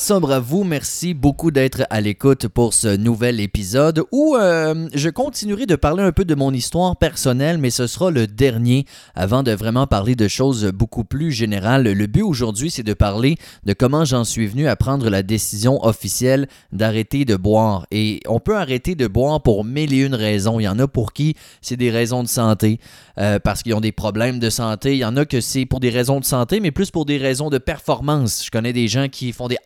sobre à vous. Merci beaucoup d'être à l'écoute pour ce nouvel épisode où euh, je continuerai de parler un peu de mon histoire personnelle, mais ce sera le dernier avant de vraiment parler de choses beaucoup plus générales. Le but aujourd'hui, c'est de parler de comment j'en suis venu à prendre la décision officielle d'arrêter de boire. Et on peut arrêter de boire pour mille et une raisons. Il y en a pour qui c'est des raisons de santé, euh, parce qu'ils ont des problèmes de santé. Il y en a que c'est pour des raisons de santé, mais plus pour des raisons de performance. Je connais des gens qui font des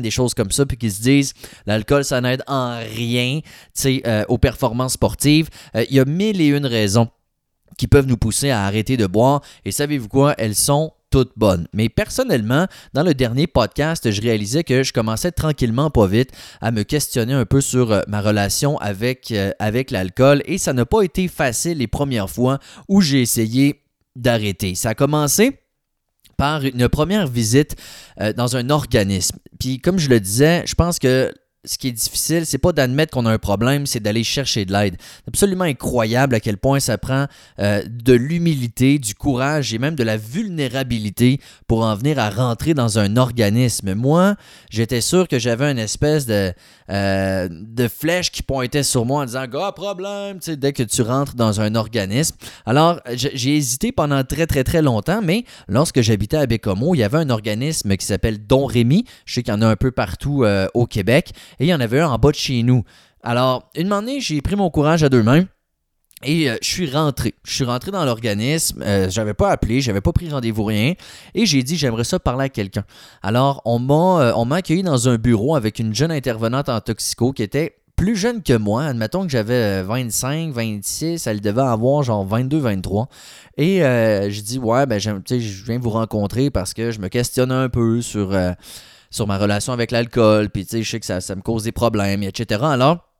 Des choses comme ça, puis qui se disent l'alcool, ça n'aide en rien euh, aux performances sportives. Euh, il y a mille et une raisons qui peuvent nous pousser à arrêter de boire. Et savez-vous quoi? Elles sont toutes bonnes. Mais personnellement, dans le dernier podcast, je réalisais que je commençais tranquillement, pas vite, à me questionner un peu sur euh, ma relation avec l'alcool. Et ça n'a pas été facile les premières fois où j'ai essayé d'arrêter. Ça a commencé par une première visite euh, dans un organisme. Puis comme je le disais, je pense que ce qui est difficile, c'est pas d'admettre qu'on a un problème, c'est d'aller chercher de l'aide. C'est absolument incroyable à quel point ça prend euh, de l'humilité, du courage et même de la vulnérabilité pour en venir à rentrer dans un organisme. Moi, j'étais sûr que j'avais une espèce de, euh, flèche qui pointait sur moi en disant Gars, problème, dès que tu rentres dans un organisme. Alors, j'ai hésité pendant très, très, très longtemps, mais lorsque j'habitais à Bécomo, il y avait un organisme qui s'appelle Don Rémy. Je sais qu'il y en a un peu partout euh, au Québec et il y en avait un en bas de chez nous. Alors, une année, j'ai pris mon courage à deux mains. Et euh, je suis rentré. Je suis rentré dans l'organisme. Euh, j'avais pas appelé, j'avais pas pris rendez-vous rien. Et j'ai dit j'aimerais ça parler à quelqu'un. Alors on m'a euh, accueilli dans un bureau avec une jeune intervenante en toxico qui était plus jeune que moi. Admettons que j'avais 25, 26, elle devait avoir genre 22, 23. Et je dis ouais ben je viens vous rencontrer parce que je me questionne un peu sur sur ma relation avec l'alcool, puis tu sais, je sais que ça, ça, me cause des problèmes, etc. Alors,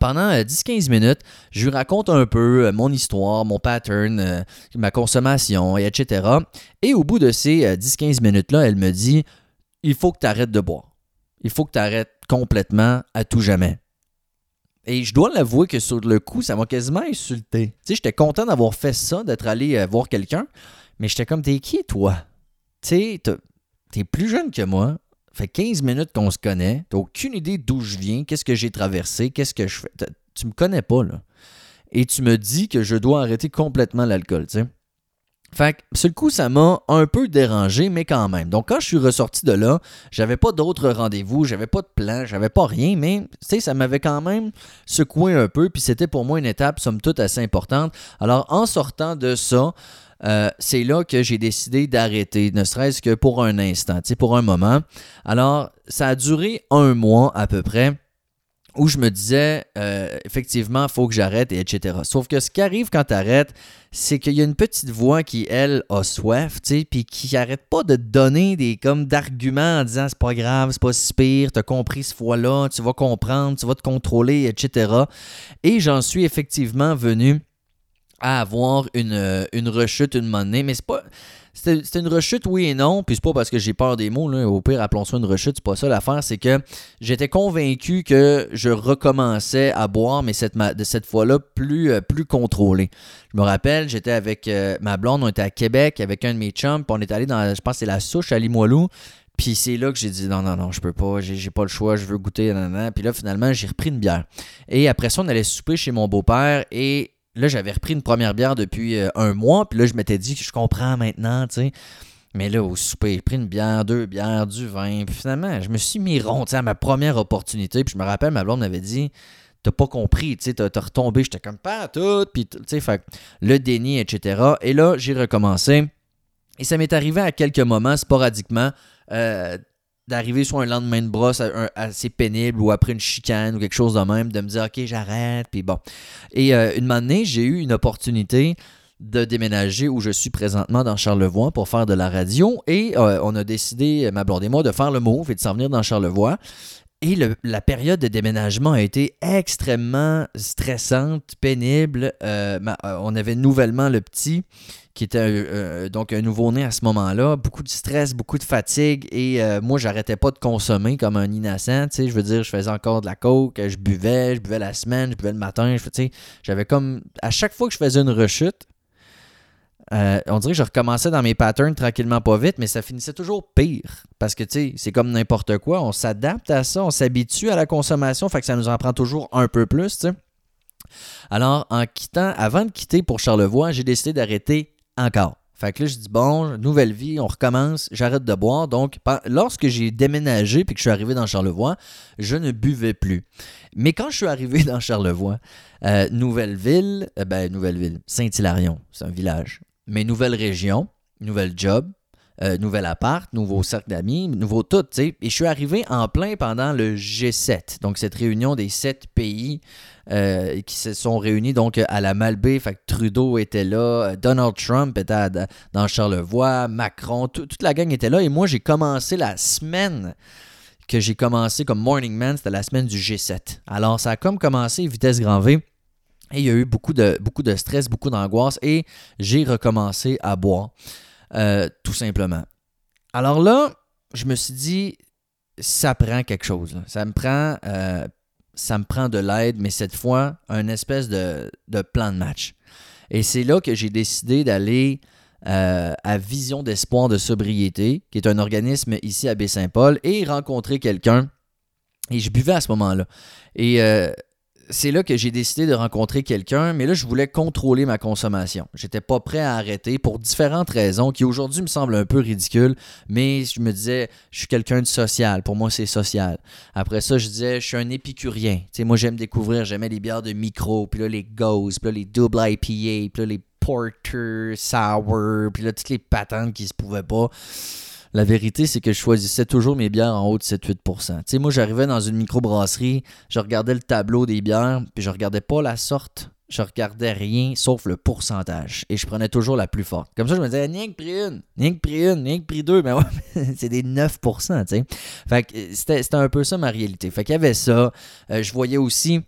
pendant 10-15 euh, minutes, je lui raconte un peu euh, mon histoire, mon pattern, euh, ma consommation, etc. Et au bout de ces 10-15 minutes-là, elle me dit Il faut que tu arrêtes de boire. Il faut que tu arrêtes complètement à tout jamais. Et je dois l'avouer que sur le coup, ça m'a quasiment insulté. Tu sais, j'étais content d'avoir fait ça, d'être allé voir quelqu'un, mais j'étais comme T'es qui, toi? Tu sais, t'es plus jeune que moi, fait 15 minutes qu'on se connaît. T'as aucune idée d'où je viens, qu'est-ce que j'ai traversé, qu'est-ce que je fais. Tu me connais pas, là. Et tu me dis que je dois arrêter complètement l'alcool, tu sais. Fait que, ce coup, ça m'a un peu dérangé, mais quand même. Donc, quand je suis ressorti de là, j'avais pas d'autres rendez-vous, j'avais pas de plan, j'avais pas rien, mais, tu sais, ça m'avait quand même secoué un peu, puis c'était pour moi une étape, somme toute, assez importante. Alors, en sortant de ça, euh, c'est là que j'ai décidé d'arrêter, ne serait-ce que pour un instant, pour un moment. Alors, ça a duré un mois à peu près où je me disais, euh, effectivement, il faut que j'arrête, et etc. Sauf que ce qui arrive quand tu arrêtes, c'est qu'il y a une petite voix qui, elle, a soif, tu puis qui arrête pas de donner des comme d'arguments en disant c'est pas grave, c'est pas si pire, t'as compris ce fois-là, tu vas comprendre, tu vas te contrôler, etc. Et j'en suis effectivement venu à avoir une, euh, une rechute une monnaie. Mais c'est pas. C'était une rechute, oui et non. Puis c'est pas parce que j'ai peur des mots. Là. Au pire, appelons ça une rechute. C'est pas ça l'affaire. C'est que j'étais convaincu que je recommençais à boire, mais cette, de cette fois-là, plus, euh, plus contrôlé. Je me rappelle, j'étais avec euh, ma blonde. On était à Québec avec un de mes chums. On est allé dans, je pense, c'est la souche à Limoilou. Puis c'est là que j'ai dit non, non, non, je peux pas, j'ai pas le choix, je veux goûter. Puis là, finalement, j'ai repris une bière. Et après ça, on allait souper chez mon beau-père et Là, j'avais repris une première bière depuis euh, un mois, puis là, je m'étais dit que je comprends maintenant, tu sais. Mais là, au souper, j'ai pris une bière, deux bières, du vin. Puis finalement, je me suis mis rond, à ma première opportunité. Puis je me rappelle, ma blonde m'avait dit T'as pas compris, tu sais, t'as retombé. J'étais comme pas tout. Puis, tu sais, fait le déni, etc. Et là, j'ai recommencé. Et ça m'est arrivé à quelques moments, sporadiquement. Euh, d'arriver sur un lendemain de brosse assez pénible ou après une chicane ou quelque chose de même, de me dire OK, j'arrête, puis bon. Et euh, une année, j'ai eu une opportunité de déménager où je suis présentement dans Charlevoix pour faire de la radio et euh, on a décidé, ma blonde et moi, de faire le move et de s'en venir dans Charlevoix. Et la période de déménagement a été extrêmement stressante, pénible. Euh, on avait nouvellement le petit qui était euh, donc un nouveau-né à ce moment-là. Beaucoup de stress, beaucoup de fatigue et euh, moi, j'arrêtais pas de consommer comme un innocent. Je veux dire, je faisais encore de la coke, je buvais, je buvais la semaine, je buvais le matin. J'avais comme. À chaque fois que je faisais une rechute, euh, on dirait que je recommençais dans mes patterns tranquillement pas vite, mais ça finissait toujours pire. Parce que, tu sais, c'est comme n'importe quoi. On s'adapte à ça, on s'habitue à la consommation, fait que ça nous en prend toujours un peu plus, tu. Alors, en quittant, avant de quitter pour Charlevoix, j'ai décidé d'arrêter encore. Fait que là, je dis, bon, nouvelle vie, on recommence, j'arrête de boire. Donc, lorsque j'ai déménagé puis que je suis arrivé dans Charlevoix, je ne buvais plus. Mais quand je suis arrivé dans Charlevoix, euh, nouvelle ville, euh, ben, nouvelle ville, Saint-Hilarion, c'est un village. Mais nouvelle région, nouvelle job, euh, nouvel appart, nouveau cercle d'amis, nouveau tout, tu sais. Et je suis arrivé en plein pendant le G7, donc cette réunion des sept pays euh, qui se sont réunis donc à la Malbaie. Fait Trudeau était là, euh, Donald Trump était dans Charlevoix, Macron, toute la gang était là. Et moi, j'ai commencé la semaine que j'ai commencé comme Morning Man, c'était la semaine du G7. Alors, ça a comme commencé vitesse grand V. Et il y a eu beaucoup de, beaucoup de stress, beaucoup d'angoisse et j'ai recommencé à boire. Euh, tout simplement. Alors là, je me suis dit, ça prend quelque chose. Ça me prend, euh, ça me prend de l'aide, mais cette fois, un espèce de, plan de match. Et c'est là que j'ai décidé d'aller euh, à Vision d'espoir de sobriété, qui est un organisme ici à Baie-Saint-Paul, et rencontrer quelqu'un. Et je buvais à ce moment-là. Et c'est là que j'ai décidé de rencontrer quelqu'un, mais là, je voulais contrôler ma consommation. J'étais pas prêt à arrêter pour différentes raisons qui aujourd'hui me semblent un peu ridicules, mais je me disais, je suis quelqu'un de social. Pour moi, c'est social. Après ça, je disais, je suis un épicurien. Tu moi, j'aime découvrir, j'aimais les bières de micro, puis là, les Ghosts, puis là, les double IPA, puis là, les Porter Sour, puis là, toutes les patentes qui se pouvaient pas. La vérité, c'est que je choisissais toujours mes bières en haut de 7-8%. Tu sais, moi, j'arrivais dans une microbrasserie, je regardais le tableau des bières, puis je regardais pas la sorte, je regardais rien sauf le pourcentage. Et je prenais toujours la plus forte. Comme ça, je me disais, rien que pris une, rien que pris une, rien que pris deux. Mais ouais, c'est des 9%, tu sais. Fait que c'était un peu ça ma réalité. Fait qu'il y avait ça. Euh, je voyais aussi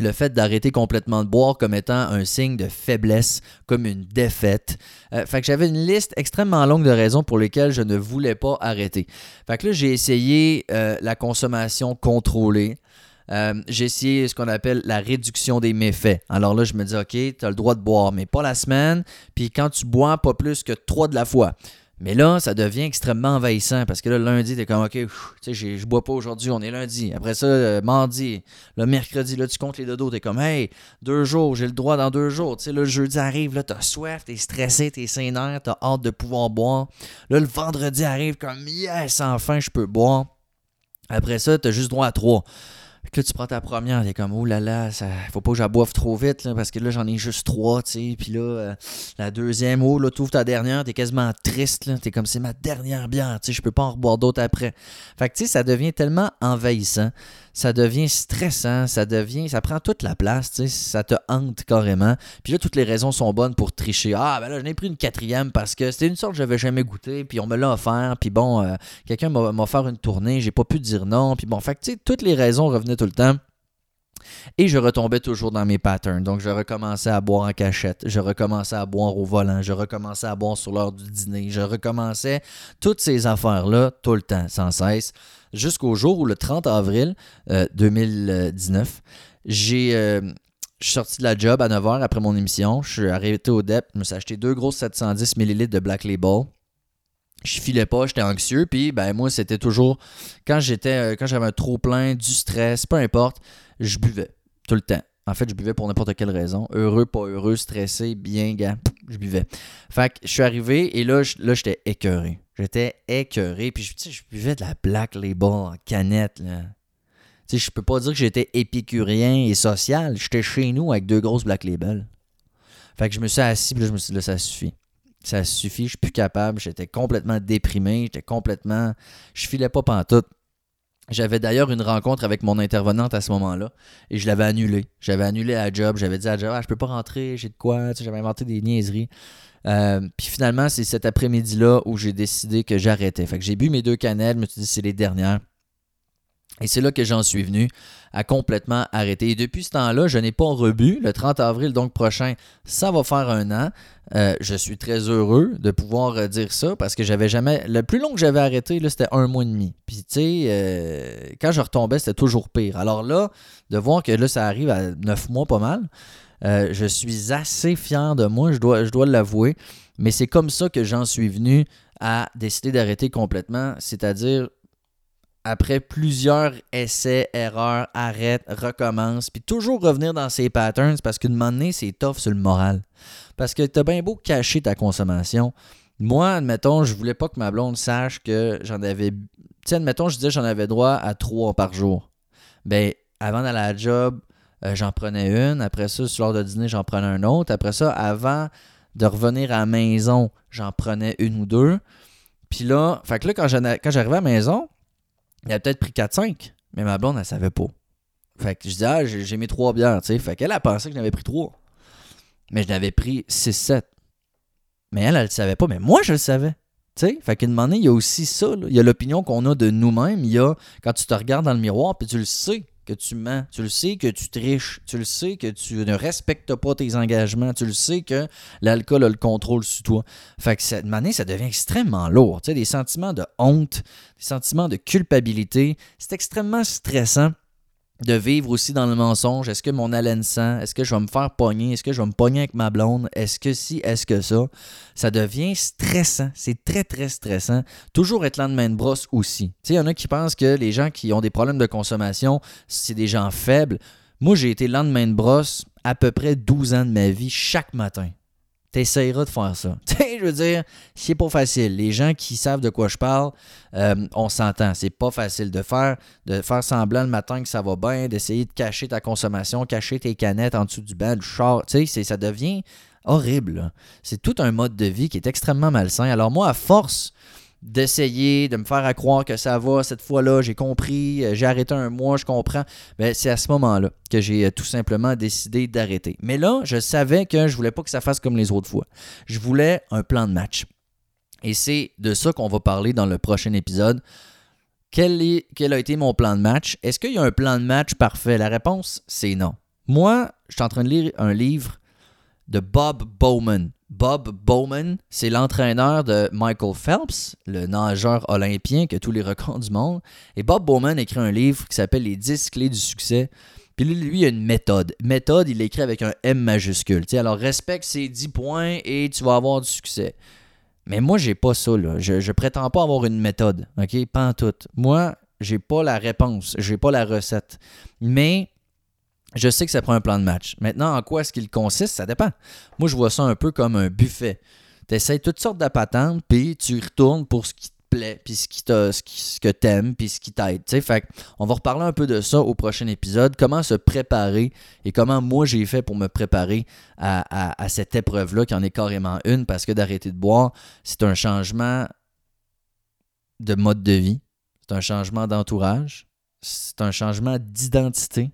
le fait d'arrêter complètement de boire comme étant un signe de faiblesse, comme une défaite. Euh, fait que j'avais une liste extrêmement longue de raisons pour lesquelles je ne voulais pas arrêter. Fait que là, j'ai essayé euh, la consommation contrôlée. Euh, j'ai essayé ce qu'on appelle la réduction des méfaits. Alors là, je me dis, OK, tu as le droit de boire, mais pas la semaine. Puis quand tu bois, pas plus que trois de la fois. Mais là, ça devient extrêmement envahissant parce que là, lundi, t'es comme, OK, je bois pas aujourd'hui, on est lundi. Après ça, euh, mardi, le mercredi, là, tu comptes les dodos, t'es comme, hey, deux jours, j'ai le droit dans deux jours. Tu sais, le jeudi arrive, là, t'as soif, t'es stressé, t'es sénère, t'as hâte de pouvoir boire. Là, le vendredi arrive comme, yes, enfin, je peux boire. Après ça, t'as juste droit à trois. Que là, tu prends ta première, t'es comme, oh là là, ça, faut pas que j'aboive trop vite, parce que là, j'en ai juste trois, tu sais. Puis là, euh, la deuxième, oh, là, tu ouvres ta dernière, t'es quasiment triste, là. T'es comme, c'est ma dernière bière, tu sais, je peux pas en reboire d'autres après. Fait que, tu sais, ça devient tellement envahissant ça devient stressant, ça devient, ça prend toute la place, tu sais, ça te hante carrément. Puis là, toutes les raisons sont bonnes pour tricher. Ah, ben là, j'en ai pris une quatrième parce que c'était une sorte que j'avais jamais goûté, puis on me l'a offert, puis bon, euh, quelqu'un m'a offert une tournée, j'ai pas pu dire non, puis bon, fait que tu sais, toutes les raisons revenaient tout le temps. Et je retombais toujours dans mes patterns. Donc, je recommençais à boire en cachette. Je recommençais à boire au volant. Je recommençais à boire sur l'heure du dîner. Je recommençais toutes ces affaires-là tout le temps, sans cesse jusqu'au jour où le 30 avril 2019, euh, j'ai euh, je suis sorti de la job à 9h après mon émission. Je suis arrêté au DEP. Je me suis acheté deux grosses 710 ml de Black Label. Je filais pas, j'étais anxieux. Puis, ben, moi, c'était toujours. Quand j'étais euh, quand j'avais un trop plein, du stress, peu importe, je buvais. Tout le temps. En fait, je buvais pour n'importe quelle raison. Heureux, pas heureux, stressé, bien, gars, je buvais. Fait que je suis arrivé et là, là j'étais écœuré. J'étais écœuré. Puis, je, je buvais de la Black Label en canette, là. Tu sais, je peux pas dire que j'étais épicurien et social. J'étais chez nous avec deux grosses Black Label. Fait que je me suis assis, puis là, je me suis dit, là, ça suffit. Ça suffit, je suis plus capable. J'étais complètement déprimé. J'étais complètement. Je filais pas pantoute. J'avais d'ailleurs une rencontre avec mon intervenante à ce moment-là et je l'avais annulée. J'avais annulé la job. J'avais dit à job, ah, je peux pas rentrer, j'ai de quoi. J'avais inventé des niaiseries. Euh, puis finalement, c'est cet après-midi-là où j'ai décidé que j'arrêtais. Fait j'ai bu mes deux canettes, je me suis dit c'est les dernières. Et c'est là que j'en suis venu à complètement arrêter. Et depuis ce temps-là, je n'ai pas rebu. Le 30 avril, donc prochain, ça va faire un an. Euh, je suis très heureux de pouvoir euh, dire ça parce que j'avais jamais. Le plus long que j'avais arrêté, c'était un mois et demi. Puis, tu sais, euh, quand je retombais, c'était toujours pire. Alors là, de voir que là, ça arrive à neuf mois, pas mal, je suis assez fier de moi, je dois, je dois l'avouer. Mais c'est comme ça que j'en suis venu à décider d'arrêter complètement. C'est-à-dire, après plusieurs essais, erreurs, arrête, recommence, puis toujours revenir dans ces patterns parce qu'une moment donné, c'est tough sur le moral. Parce que t'as bien beau cacher ta consommation. Moi, admettons, je voulais pas que ma blonde sache que j'en avais. Tu sais, admettons, je disais j'en avais droit à trois par jour. Ben, avant d'aller à la job, euh, j'en prenais une. Après ça, sur l'heure de dîner, j'en prenais un autre. Après ça, avant de revenir à la maison, j'en prenais une ou deux. Puis là, fait que là, quand j'arrivais à la maison, il a peut-être pris 4-5, mais ma blonde, elle savait pas. Fait que je dis, ah, j'ai mis trois bières, tu sais. Fait qu'elle a pensé que j'en avais pris trois. Mais je n'avais pris 6-7. Mais elle, elle le savait pas, mais moi, je le savais. Tu sais, fait qu'à un moment donné, il y a aussi ça. Il y a l'opinion qu'on a de nous-mêmes. Il y a quand tu te regardes dans le miroir, puis tu le sais que tu mens. Tu le sais que tu triches. Tu le sais que tu ne respectes pas tes engagements. Tu le sais que l'alcool a le contrôle sur toi. Fait que cette année, ça devient extrêmement lourd. Tu des sentiments de honte, des sentiments de culpabilité. C'est extrêmement stressant de vivre aussi dans le mensonge. Est-ce que mon haleine sent? Est-ce que je vais me faire pogner? Est-ce que je vais me pogner avec ma blonde? Est-ce que si? Est-ce que ça? Ça devient stressant. C'est très, très stressant. Toujours être lendemain de brosse aussi. Il y en a qui pensent que les gens qui ont des problèmes de consommation, c'est des gens faibles. Moi, j'ai été lendemain de brosse à peu près 12 ans de ma vie chaque matin t'essayeras de faire ça. Tu sais, je veux dire, c'est pas facile. Les gens qui savent de quoi je parle, euh, on s'entend. C'est pas facile de faire, de faire semblant le matin que ça va bien, d'essayer de cacher ta consommation, cacher tes canettes en dessous du banc, du char. Tu sais, ça devient horrible. C'est tout un mode de vie qui est extrêmement malsain. Alors moi, à force d'essayer de me faire à croire que ça va cette fois-là, j'ai compris, euh, j'ai arrêté un mois, je comprends. Ben, c'est à ce moment-là que j'ai euh, tout simplement décidé d'arrêter. Mais là, je savais que je voulais pas que ça fasse comme les autres fois. Je voulais un plan de match. Et c'est de ça qu'on va parler dans le prochain épisode. Quel, quel a été mon plan de match? Est-ce qu'il y a un plan de match parfait? La réponse, c'est non. Moi, je suis en train de lire un livre de Bob Bowman. Bob Bowman, c'est l'entraîneur de Michael Phelps, le nageur olympien qui a tous les records du monde. Et Bob Bowman écrit un livre qui s'appelle Les 10 clés du succès. Puis lui, il a une méthode. Méthode, il l'écrit avec un M majuscule. alors, respecte ces 10 points et tu vas avoir du succès. Mais moi, j'ai pas ça. Là. Je, prétends pas avoir une méthode. OK? Pas en tout. Moi, j'ai pas la réponse. J'ai pas la recette. Mais je sais que ça prend un plan de match. Maintenant, en quoi est-ce qu'il consiste? Ça dépend. Moi, je vois ça un peu comme un buffet. Tu essaies toutes sortes de patentes, puis tu retournes pour ce qui te plaît, puis ce, qui te, ce, ce que t'aimes, puis ce qui t'aide. On va reparler un peu de ça au prochain épisode. Comment se préparer et comment moi j'ai fait pour me préparer à cette épreuve-là, qui en est carrément une, parce que d'arrêter de boire, c'est un changement de mode de vie, c'est un changement d'entourage, c'est un changement d'identité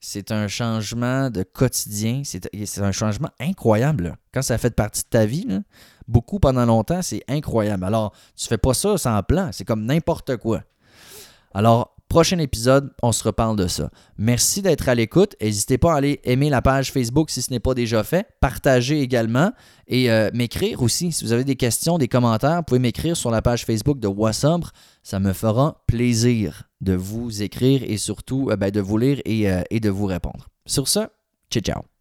c'est un changement de quotidien. C'est un changement incroyable. Quand ça fait partie de ta vie, beaucoup pendant longtemps, c'est incroyable. Alors, tu fais pas ça sans plan. C'est comme n'importe quoi. Alors, prochain épisode, on se reparle de ça. Merci d'être à l'écoute. N'hésitez pas à aller aimer la page Facebook si ce n'est pas déjà fait. Partagez également et euh, m'écrire aussi. Si vous avez des questions, des commentaires, vous pouvez m'écrire sur la page Facebook de Wassobre. Ça me fera plaisir de vous écrire et surtout euh, ben, de vous lire euh, et de vous répondre. Sur ce, ciao ciao.